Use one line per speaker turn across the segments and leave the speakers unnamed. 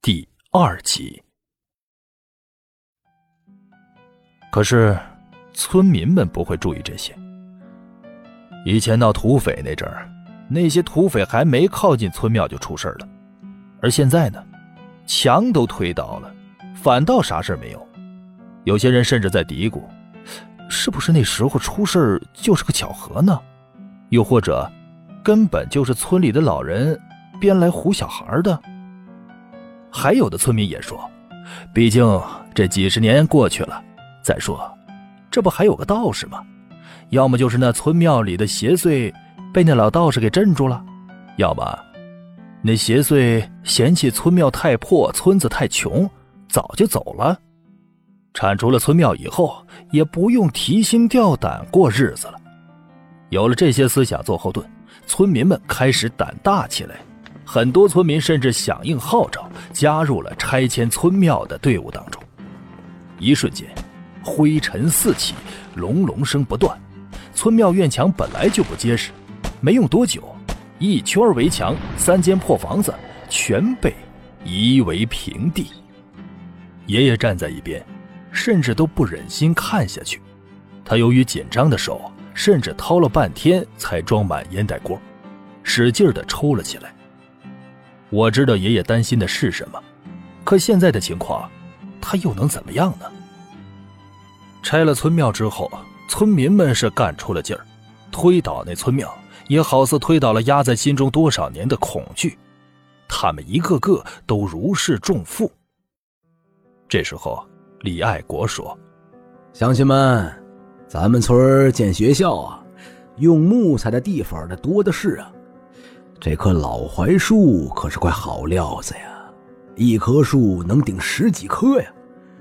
第二集。可是，村民们不会注意这些。以前闹土匪那阵儿，那些土匪还没靠近村庙就出事了，而现在呢，墙都推倒了，反倒啥事没有。有些人甚至在嘀咕：是不是那时候出事就是个巧合呢？又或者，根本就是村里的老人编来唬小孩的？还有的村民也说，毕竟这几十年过去了，再说，这不还有个道士吗？要么就是那村庙里的邪祟被那老道士给镇住了，要么那邪祟嫌弃村庙太破，村子太穷，早就走了。铲除了村庙以后，也不用提心吊胆过日子了。有了这些思想做后盾，村民们开始胆大起来。很多村民甚至响应号召，加入了拆迁村庙的队伍当中。一瞬间，灰尘四起，隆隆声不断。村庙院墙本来就不结实，没用多久，一圈围墙、三间破房子全被夷为平地。爷爷站在一边，甚至都不忍心看下去。他由于紧张的手，甚至掏了半天才装满烟袋锅，使劲的抽了起来。我知道爷爷担心的是什么，可现在的情况，他又能怎么样呢？拆了村庙之后，村民们是干出了劲儿，推倒那村庙，也好似推倒了压在心中多少年的恐惧。他们一个个都如释重负。这时候，李爱国说：“
乡亲们，咱们村建学校啊，用木材的地方的多的是啊。”这棵老槐树可是块好料子呀，一棵树能顶十几棵呀，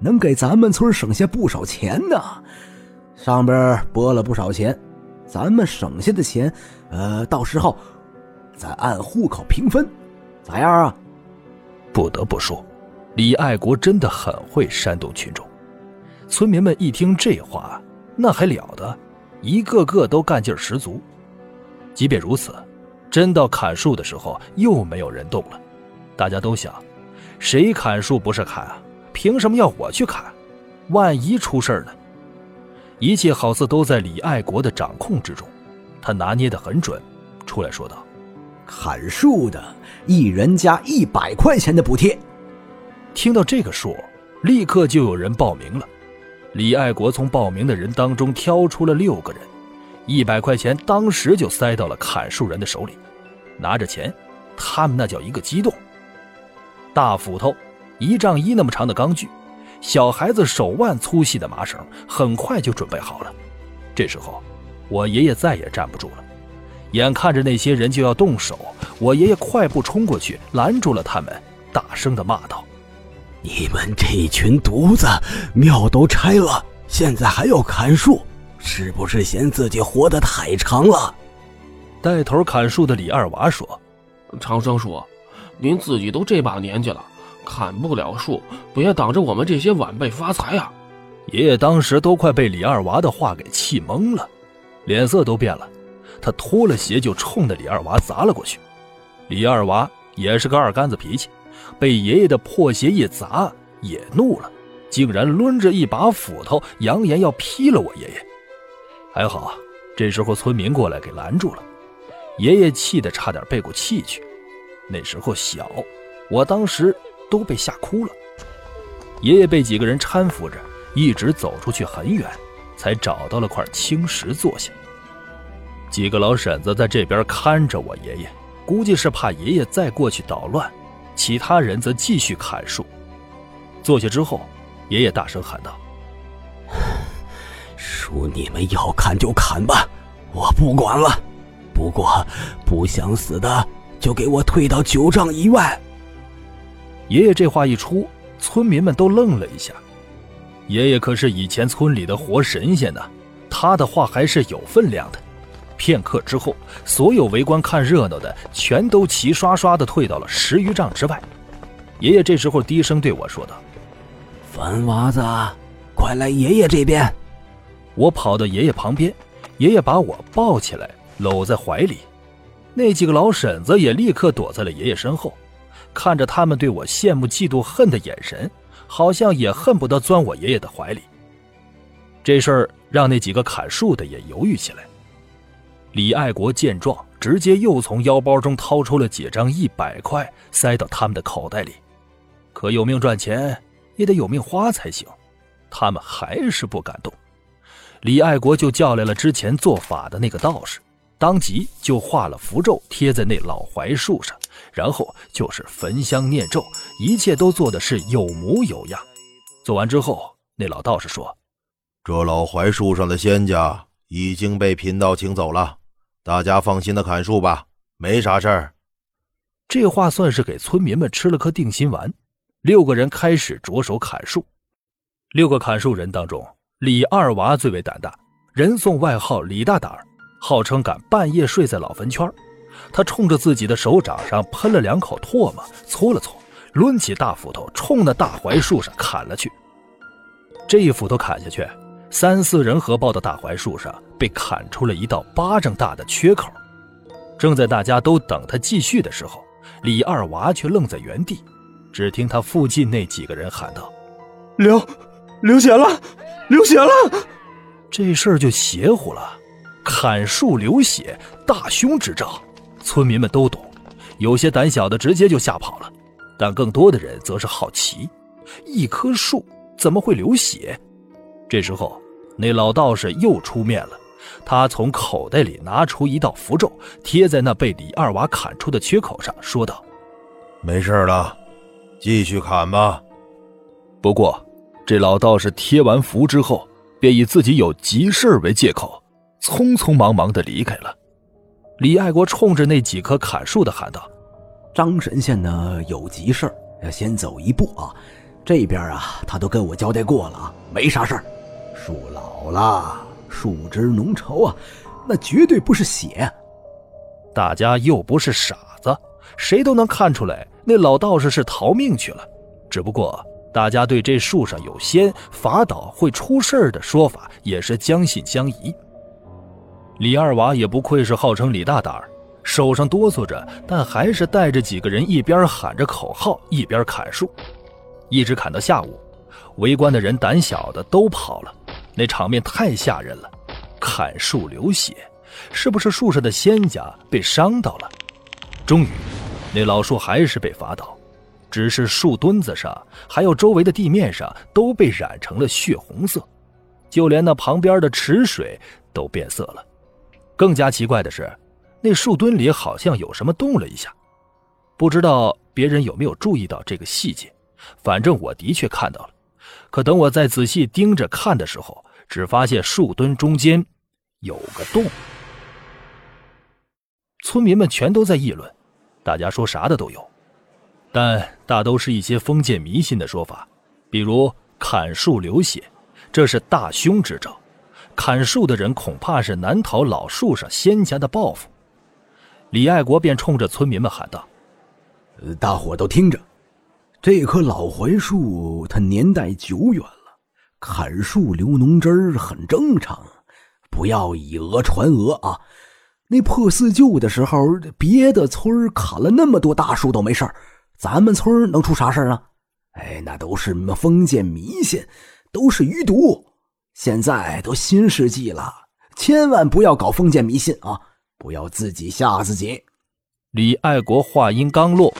能给咱们村省下不少钱呢。上边拨了不少钱，咱们省下的钱，呃，到时候再按户口平分，咋样啊？
不得不说，李爱国真的很会煽动群众。村民们一听这话，那还了得，一个个都干劲十足。即便如此。真到砍树的时候，又没有人动了。大家都想，谁砍树不是砍啊？凭什么要我去砍？万一出事呢？一切好似都在李爱国的掌控之中，他拿捏得很准，出来说道：“
砍树的，一人加一百块钱的补贴。”
听到这个数，立刻就有人报名了。李爱国从报名的人当中挑出了六个人。一百块钱当时就塞到了砍树人的手里，拿着钱，他们那叫一个激动。大斧头，一丈一那么长的钢锯，小孩子手腕粗细的麻绳，很快就准备好了。这时候，我爷爷再也站不住了，眼看着那些人就要动手，我爷爷快步冲过去拦住了他们，大声的骂道：“
你们这群犊子，庙都拆了，现在还要砍树！”是不是嫌自己活得太长了？
带头砍树的李二娃说：“
长生叔，您自己都这把年纪了，砍不了树，别挡着我们这些晚辈发财啊！”
爷爷当时都快被李二娃的话给气懵了，脸色都变了。他脱了鞋就冲着李二娃砸了过去。李二娃也是个二杆子脾气，被爷爷的破鞋一砸，也怒了，竟然抡着一把斧头，扬言要劈了我爷爷。还好，这时候村民过来给拦住了，爷爷气得差点背过气去。那时候小，我当时都被吓哭了。爷爷被几个人搀扶着，一直走出去很远，才找到了块青石坐下。几个老婶子在这边看着我爷爷，估计是怕爷爷再过去捣乱。其他人则继续砍树。坐下之后，爷爷大声喊道。
树你们要砍就砍吧，我不管了。不过不想死的就给我退到九丈以外。
爷爷这话一出，村民们都愣了一下。爷爷可是以前村里的活神仙呢，他的话还是有分量的。片刻之后，所有围观看热闹的全都齐刷刷的退到了十余丈之外。爷爷这时候低声对我说道：“
凡娃子，快来爷爷这边。”
我跑到爷爷旁边，爷爷把我抱起来，搂在怀里。那几个老婶子也立刻躲在了爷爷身后。看着他们对我羡慕、嫉妒、恨的眼神，好像也恨不得钻我爷爷的怀里。这事儿让那几个砍树的也犹豫起来。李爱国见状，直接又从腰包中掏出了几张一百块，塞到他们的口袋里。可有命赚钱，也得有命花才行。他们还是不敢动。李爱国就叫来了之前做法的那个道士，当即就画了符咒贴在那老槐树上，然后就是焚香念咒，一切都做的是有模有样。做完之后，那老道士说：“
这老槐树上的仙家已经被贫道请走了。”大家放心的砍树吧，没啥事儿。
这话算是给村民们吃了颗定心丸。六个人开始着手砍树。六个砍树人当中，李二娃最为胆大，人送外号李大胆儿，号称敢半夜睡在老坟圈。他冲着自己的手掌上喷了两口唾沫，搓了搓，抡起大斧头冲那大槐树上砍了去。这一斧头砍下去。三四人合抱的大槐树上被砍出了一道巴掌大的缺口。正在大家都等他继续的时候，李二娃却愣在原地。只听他附近那几个人喊道：“
流，流血了，流血了！”
这事儿就邪乎了，砍树流血，大凶之兆。村民们都懂，有些胆小的直接就吓跑了，但更多的人则是好奇：一棵树怎么会流血？这时候，那老道士又出面了。他从口袋里拿出一道符咒，贴在那被李二娃砍出的缺口上，说道：“
没事了，继续砍吧。”
不过，这老道士贴完符之后，便以自己有急事为借口，匆匆忙忙的离开了。李爱国冲着那几棵砍树的喊道：“
张神仙呢，有急事要先走一步啊。这边啊，他都跟我交代过了啊，没啥事儿。”树老了，树枝浓稠啊，那绝对不是血。
大家又不是傻子，谁都能看出来，那老道士是逃命去了。只不过大家对这树上有仙，伐倒会出事儿的说法也是将信将疑。李二娃也不愧是号称李大胆儿，手上哆嗦着，但还是带着几个人一边喊着口号，一边砍树，一直砍到下午。围观的人胆小的都跑了。那场面太吓人了，砍树流血，是不是树上的仙家被伤到了？终于，那老树还是被伐倒，只是树墩子上还有周围的地面上都被染成了血红色，就连那旁边的池水都变色了。更加奇怪的是，那树墩里好像有什么动了一下，不知道别人有没有注意到这个细节，反正我的确看到了。可等我再仔细盯着看的时候，只发现树墩中间有个洞，村民们全都在议论，大家说啥的都有，但大都是一些封建迷信的说法，比如砍树流血，这是大凶之兆，砍树的人恐怕是难逃老树上仙家的报复。李爱国便冲着村民们喊道：“
大伙都听着，这棵老槐树它年代久远了。”砍树流脓汁儿很正常，不要以讹传讹啊！那破四旧的时候，别的村砍了那么多大树都没事咱们村能出啥事啊？哎，那都是封建迷信，都是余毒。现在都新世纪了，千万不要搞封建迷信啊！不要自己吓自己。
李爱国话音刚落，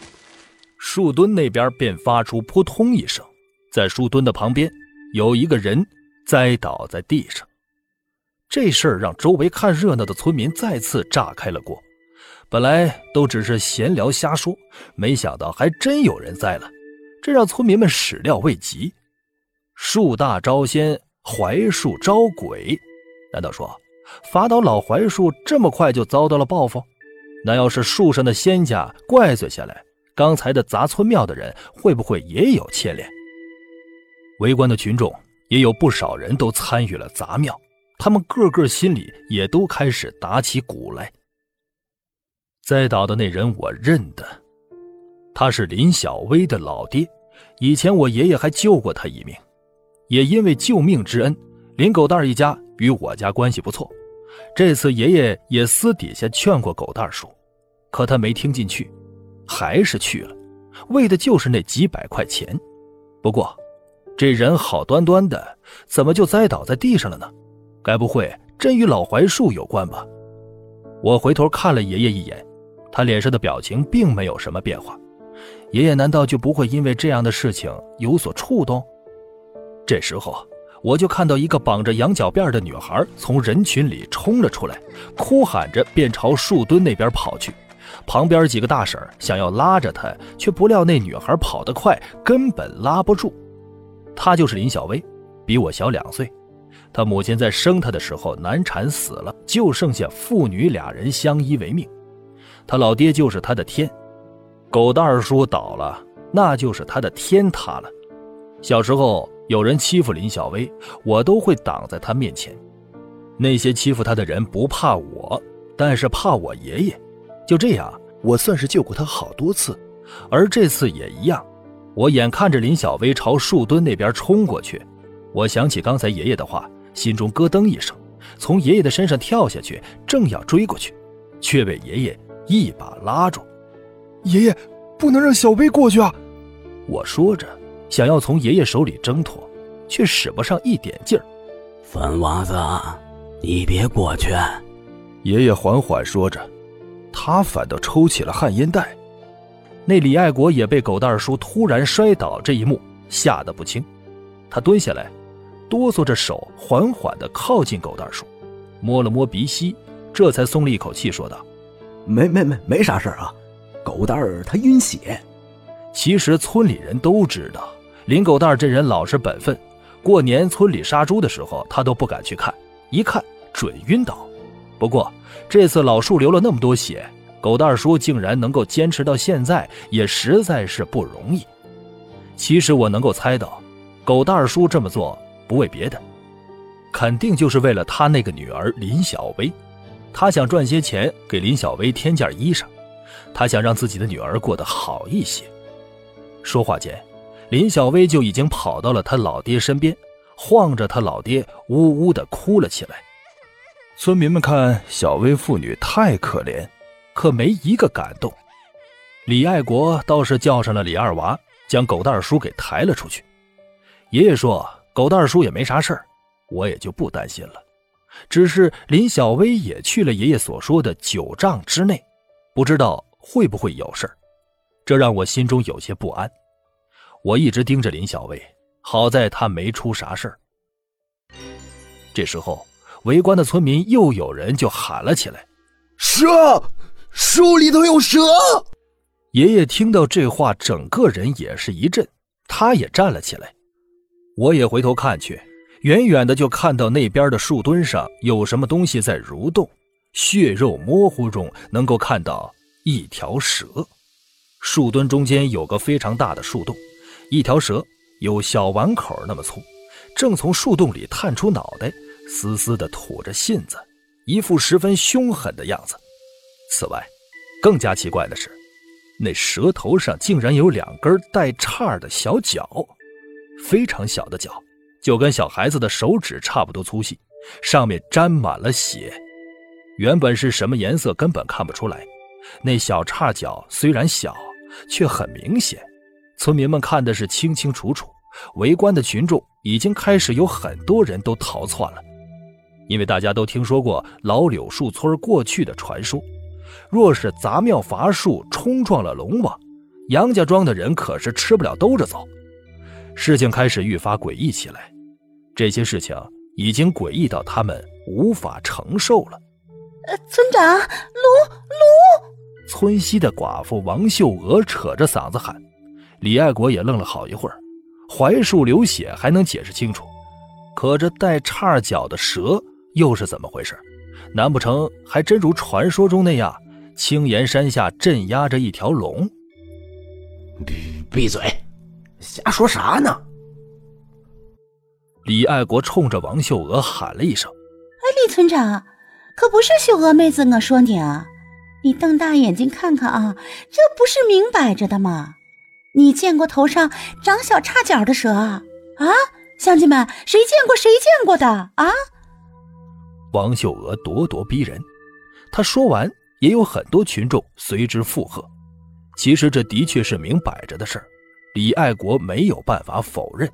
树墩那边便发出扑通一声，在树墩的旁边。有一个人栽倒在地上，这事儿让周围看热闹的村民再次炸开了锅。本来都只是闲聊瞎说，没想到还真有人栽了，这让村民们始料未及。树大招仙，槐树招鬼，难道说伐倒老槐树这么快就遭到了报复？那要是树上的仙家怪罪下来，刚才的砸村庙的人会不会也有牵连？围观的群众也有不少人都参与了砸庙，他们个个心里也都开始打起鼓来。栽倒的那人我认得，他是林小薇的老爹，以前我爷爷还救过他一命，也因为救命之恩，林狗蛋一家与我家关系不错。这次爷爷也私底下劝过狗蛋叔，可他没听进去，还是去了。为的就是那几百块钱。不过，这人好端端的，怎么就栽倒在地上了呢？该不会真与老槐树有关吧？我回头看了爷爷一眼，他脸上的表情并没有什么变化。爷爷难道就不会因为这样的事情有所触动？这时候，我就看到一个绑着羊角辫的女孩从人群里冲了出来，哭喊着便朝树墩那边跑去。旁边几个大婶想要拉着她，却不料那女孩跑得快，根本拉不住。她就是林小薇，比我小两岁。她母亲在生她的时候难产死了，就剩下父女俩人相依为命。他老爹就是他的天。狗蛋二叔倒了，那就是他的天塌了。小时候有人欺负林小薇，我都会挡在他面前。那些欺负他的人不怕我，但是怕我爷爷。就这样，我算是救过他好多次，而这次也一样。我眼看着林小薇朝树墩那边冲过去，我想起刚才爷爷的话，心中咯噔一声，从爷爷的身上跳下去，正要追过去，却被爷爷一把拉住。
爷爷，不能让小薇过去啊！
我说着，想要从爷爷手里挣脱，却使不上一点劲儿。
粉娃子，你别过去！
爷爷缓缓说着，他反倒抽起了旱烟袋。那李爱国也被狗蛋叔突然摔倒这一幕吓得不轻，他蹲下来，哆嗦着手，缓缓地靠近狗蛋叔，摸了摸鼻息，这才松了一口气，说道：“
没没没，没啥事啊。”狗蛋儿他晕血，
其实村里人都知道林狗蛋儿这人老实本分。过年村里杀猪的时候，他都不敢去看，一看准晕倒。不过这次老树流了那么多血，狗蛋儿叔竟然能够坚持到现在，也实在是不容易。其实我能够猜到，狗蛋儿叔这么做不为别的，肯定就是为了他那个女儿林小薇，他想赚些钱给林小薇添件衣裳。他想让自己的女儿过得好一些。说话间，林小薇就已经跑到了他老爹身边，晃着他老爹，呜呜的哭了起来。村民们看小薇父女太可怜，可没一个敢动。李爱国倒是叫上了李二娃，将狗蛋叔给抬了出去。爷爷说：“狗蛋叔也没啥事儿，我也就不担心了。只是林小薇也去了爷爷所说的九丈之内，不知道。”会不会有事这让我心中有些不安。我一直盯着林小薇，好在她没出啥事这时候，围观的村民又有人就喊了起来：“
蛇！树里头有蛇！”
爷爷听到这话，整个人也是一震，他也站了起来。我也回头看去，远远的就看到那边的树墩上有什么东西在蠕动，血肉模糊中能够看到。一条蛇，树墩中间有个非常大的树洞，一条蛇有小碗口那么粗，正从树洞里探出脑袋，嘶嘶地吐着信子，一副十分凶狠的样子。此外，更加奇怪的是，那蛇头上竟然有两根带叉的小脚，非常小的脚，就跟小孩子的手指差不多粗细，上面沾满了血。原本是什么颜色根本看不出来。那小叉脚虽然小，却很明显，村民们看的是清清楚楚。围观的群众已经开始有很多人都逃窜了，因为大家都听说过老柳树村过去的传说：若是砸庙伐树冲撞了龙王，杨家庄的人可是吃不了兜着走。事情开始愈发诡异起来，这些事情已经诡异到他们无法承受了。
呃，村长，卢卢。
村西的寡妇王秀娥扯着嗓子喊，李爱国也愣了好一会儿。槐树流血还能解释清楚，可这带叉脚的蛇又是怎么回事？难不成还真如传说中那样，青岩山下镇压着一条龙？
闭闭嘴，瞎说啥呢？
李爱国冲着王秀娥喊了一声：“
哎，李村长，可不是秀娥妹子，我说你啊。”你瞪大眼睛看看啊，这不是明摆着的吗？你见过头上长小叉角的蛇啊？啊，乡亲们，谁见过？谁见过的啊？
王秀娥咄咄逼人，她说完，也有很多群众随之附和。其实这的确是明摆着的事儿，李爱国没有办法否认。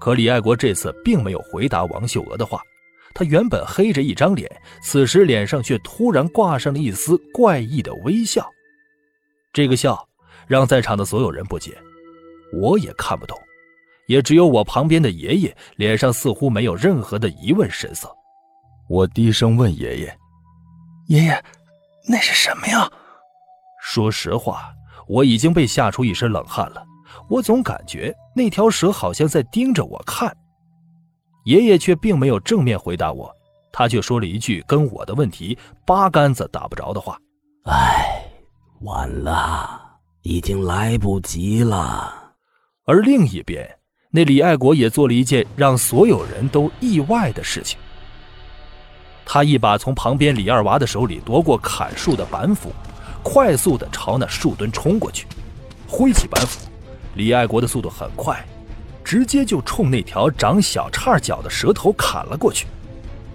可李爱国这次并没有回答王秀娥的话，他原本黑着一张脸，此时脸上却突然挂上了一丝怪异的微笑。这个笑让在场的所有人不解，我也看不懂，也只有我旁边的爷爷脸上似乎没有任何的疑问神色。我低声问爷爷：“
爷爷，那是什么呀？”
说实话，我已经被吓出一身冷汗了。我总感觉那条蛇好像在盯着我看。爷爷却并没有正面回答我，他却说了一句跟我的问题八竿子打不着的话：“
哎，晚了，已经来不及了。”
而另一边，那李爱国也做了一件让所有人都意外的事情。他一把从旁边李二娃的手里夺过砍树的板斧。快速的朝那树墩冲过去，挥起板斧。李爱国的速度很快，直接就冲那条长小叉脚的蛇头砍了过去。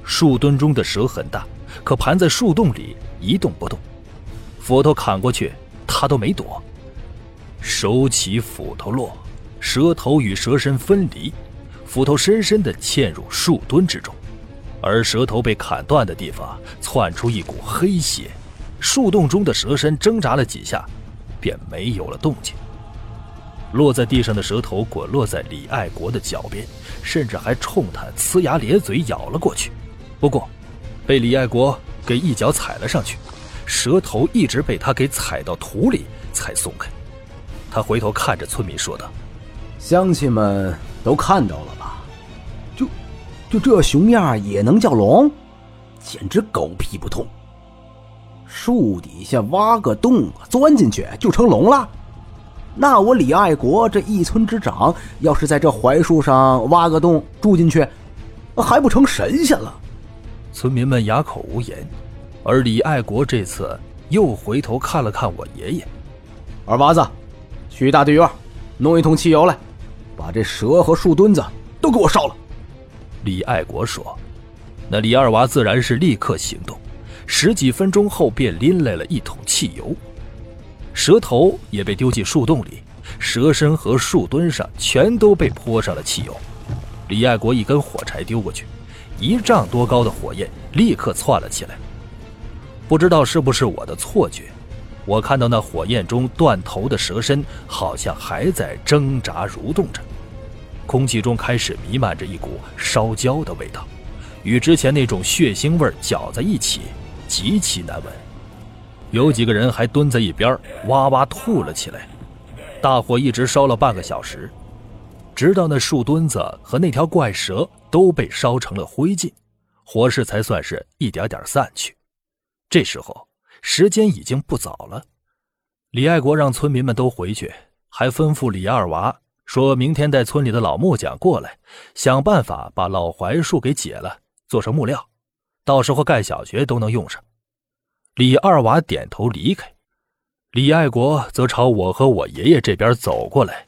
树墩中的蛇很大，可盘在树洞里一动不动。斧头砍过去，他都没躲。手起斧头落，蛇头与蛇身分离，斧头深深的嵌入树墩之中，而蛇头被砍断的地方窜出一股黑血。树洞中的蛇身挣扎了几下，便没有了动静。落在地上的蛇头滚落在李爱国的脚边，甚至还冲他呲牙咧嘴咬了过去。不过，被李爱国给一脚踩了上去，蛇头一直被他给踩到土里才松开。他回头看着村民说道：“
乡亲们都看到了吧？就就这熊样也能叫龙，简直狗屁不通！”树底下挖个洞，钻进去就成龙了。那我李爱国这一村之长，要是在这槐树上挖个洞住进去，还不成神仙了？
村民们哑口无言。而李爱国这次又回头看了看我爷爷，
二娃子，去大队院弄一桶汽油来，把这蛇和树墩子都给我烧了。
李爱国说：“那李二娃自然是立刻行动。”十几分钟后，便拎来了一桶汽油，蛇头也被丢进树洞里，蛇身和树墩上全都被泼上了汽油。李爱国一根火柴丢过去，一丈多高的火焰立刻窜了起来。不知道是不是我的错觉，我看到那火焰中断头的蛇身好像还在挣扎蠕动着，空气中开始弥漫着一股烧焦的味道，与之前那种血腥味搅在一起。极其难闻，有几个人还蹲在一边哇哇吐了起来。大火一直烧了半个小时，直到那树墩子和那条怪蛇都被烧成了灰烬，火势才算是一点点散去。这时候时间已经不早了，李爱国让村民们都回去，还吩咐李二娃说明天带村里的老木匠过来，想办法把老槐树给解了，做成木料。到时候盖小学都能用上。李二娃点头离开，李爱国则朝我和我爷爷这边走过来。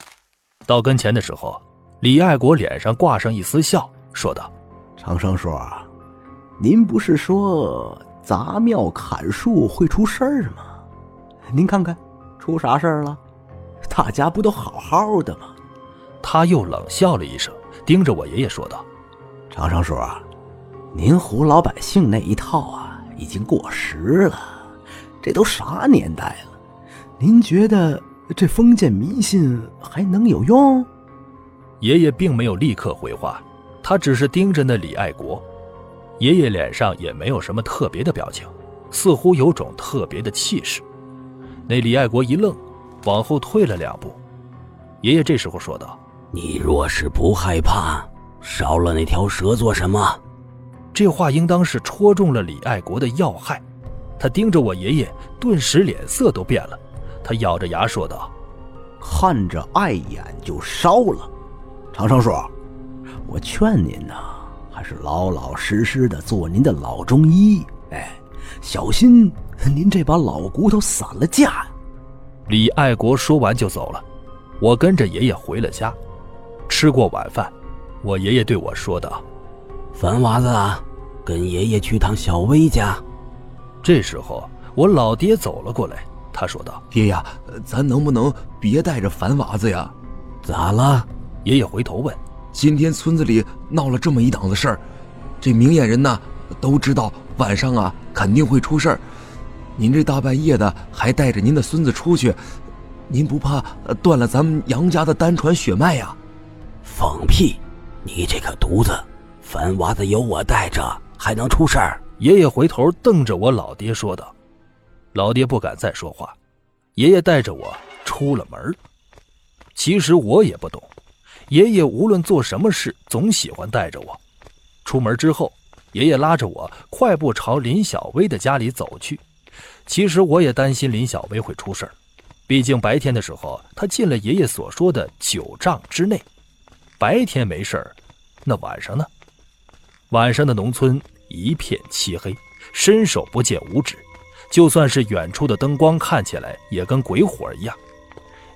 到跟前的时候，李爱国脸上挂上一丝笑，说道：“
长生叔，您不是说砸庙砍树会出事儿吗？您看看，出啥事儿了？大家不都好好的吗？”
他又冷笑了一声，盯着我爷爷说道：“
长生叔。”您唬老百姓那一套啊，已经过时了。这都啥年代了？您觉得这封建迷信还能有用？
爷爷并没有立刻回话，他只是盯着那李爱国。爷爷脸上也没有什么特别的表情，似乎有种特别的气势。那李爱国一愣，往后退了两步。爷爷这时候说道：“
你若是不害怕，烧了那条蛇做什么？”
这话应当是戳中了李爱国的要害，他盯着我爷爷，顿时脸色都变了。他咬着牙说道：“
看着碍眼就烧了。”长生叔，我劝您呐，还是老老实实的做您的老中医。哎，小心您这把老骨头散了架。
李爱国说完就走了。我跟着爷爷回了家，吃过晚饭，我爷爷对我说道。
凡娃子，跟爷爷去趟小薇家。
这时候，我老爹走了过来，他说道：“
爹呀，咱能不能别带着樊娃子呀？
咋了？”
爷爷回头问：“
今天村子里闹了这么一档子事儿，这明眼人呢都知道晚上啊肯定会出事儿。您这大半夜的还带着您的孙子出去，您不怕断了咱们杨家的单传血脉呀？”
放屁！你这个犊子，樊娃子有我带着，还能出事儿？
爷爷回头瞪着我老爹说道。老爹不敢再说话，爷爷带着我出了门。其实我也不懂，爷爷无论做什么事，总喜欢带着我。出门之后，爷爷拉着我快步朝林小薇的家里走去。其实我也担心林小薇会出事儿毕竟白天的时候她进了爷爷所说的九丈之内。白天没事儿那晚上呢？晚上的农村一片漆黑，伸手不见五指。就算是远处的灯光看起来也跟鬼火一样，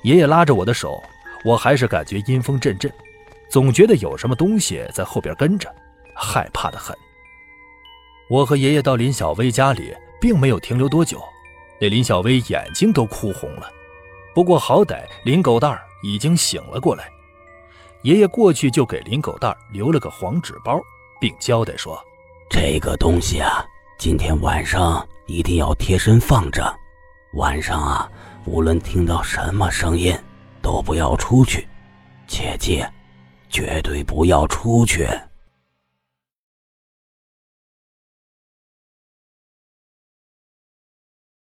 爷爷拉着我的手，我还是感觉阴风阵阵，总觉得有什么东西在后边跟着，害怕的很。我和爷爷到林小薇家里，并没有停留多久，那林小薇眼睛都哭红了。不过好歹林狗蛋儿已经醒了过来，爷爷过去就给林狗蛋儿留了个黄纸包，并交代说：“
这个东西啊，今天晚上。”一定要贴身放着，晚上啊，无论听到什么声音，都不要出去，切记，绝对不要出去。